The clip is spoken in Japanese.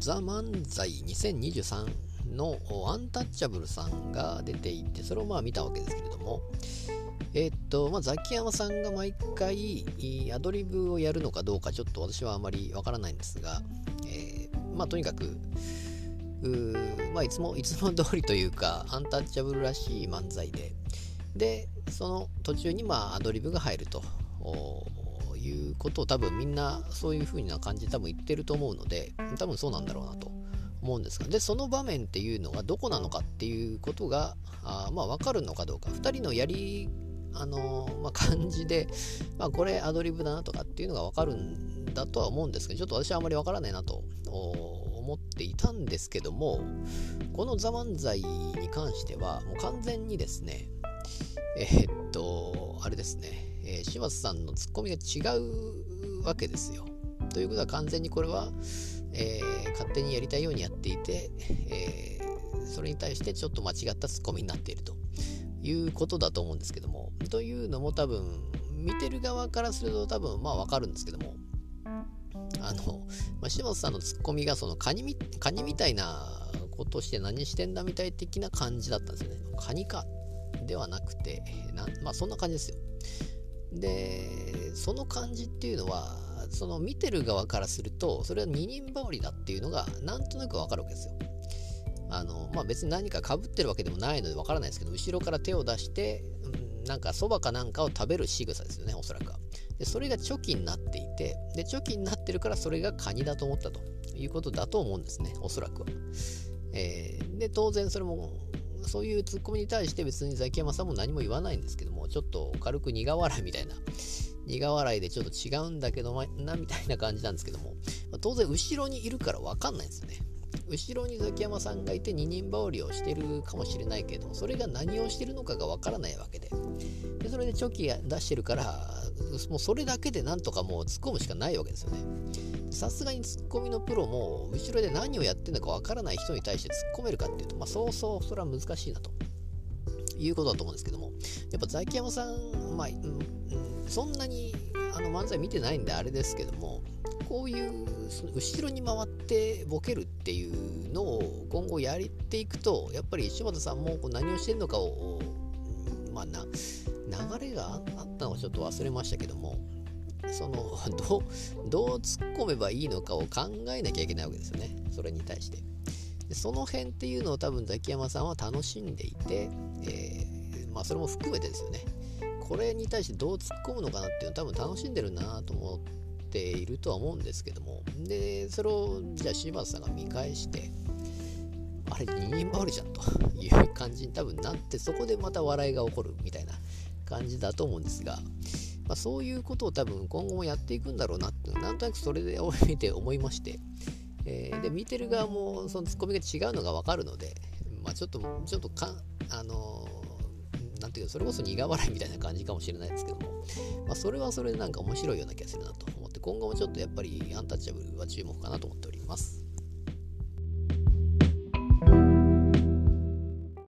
ザ・漫才2023のアンタッチャブルさんが出ていて、それをまあ見たわけですけれども、えー、っと、まあ、ザキヤマさんが毎回アドリブをやるのかどうかちょっと私はあまりわからないんですが、えー、まあとにかく、まあいつも、いつも通りというか、アンタッチャブルらしい漫才で、で、その途中にまあアドリブが入ると。いうことを多分みんなそういう風な感じで多分言ってると思うので、多分そうなんだろうなと思うんですが、で、その場面っていうのがどこなのかっていうことが、あまあ分かるのかどうか、2人のやり、あのまあ、感じで、まあ、これアドリブだなとかっていうのが分かるんだとは思うんですけど、ちょっと私はあまり分からないなと思っていたんですけども、この「ザ漫才に関しては、もう完全にですね、えー、っと、あれですね、えー、島津さんのツッコミが違うわけですよ。ということは完全にこれは、えー、勝手にやりたいようにやっていて、えー、それに対してちょっと間違ったツッコミになっているということだと思うんですけども。というのも多分、見てる側からすると多分まあわかるんですけども、あの、まあ、島津さんのツッコミがそのカニみカニみたいなことして何してんだみたい的な感じだったんですよね。カニかではなくて、なまあそんな感じですよ。で、その感じっていうのは、その見てる側からすると、それは二人羽織だっていうのがなんとなくわかるわけですよ。あの、まあ別に何かかぶってるわけでもないのでわからないですけど、後ろから手を出して、うん、なんかそばかなんかを食べる仕草ですよね、おそらくは。で、それがチョキになっていて、で、チョキになってるからそれがカニだと思ったということだと思うんですね、おそらくは。えー、で、当然それもそういうツッコミに対して別にザキヤマさんも何も言わないんですけども、ちょっと軽く苦笑いみたいな、苦笑いでちょっと違うんだけどな、みたいな感じなんですけども、当然後ろにいるからわかんないんですよね。後ろにザキヤマさんがいて二人羽織をしてるかもしれないけど、それが何をしてるのかがわからないわけで。で、それでチョキ出してるから、もうそれだけでなんとかもう突っ込むしかないわけですよね。さすがにツッコミのプロも後ろで何をやってるのかわからない人に対して突っ込めるかっていうと、まあ、そうそうそれは難しいなということだと思うんですけどもやっぱザキヤマさん、まあ、うん、そんなにあの漫才見てないんであれですけどもこういうその後ろに回ってボケるっていうのを今後やっていくとやっぱり柴田さんもこう何をしてるのかをまあな流れがあったのはちょっと忘れましたけどもそのどうどう突っ込めばいいのかを考えなきゃいけないわけですよね。それに対して。でその辺っていうのを多分ザキヤマさんは楽しんでいて、えー、まあそれも含めてですよね。これに対してどう突っ込むのかなっていうのを多分楽しんでるなと思っているとは思うんですけども。でそれをじゃあ柴田さんが見返してあれ二人羽織じゃんという感じに多分なってそこでまた笑いが起こるみたいな感じだと思うんですがまあ、そういうことを多分今後もやっていくんだろうなってなんとなくそれで見て思いまして、えー、で見てる側もそのツッコミが違うのが分かるので、まあ、ちょっとちょっとかあのー、なんていうそれこそ苦笑いみたいな感じかもしれないですけども、まあ、それはそれでなんか面白いような気がするなと思って今後もちょっとやっぱりアンタッチャブルは注目かなと思っております。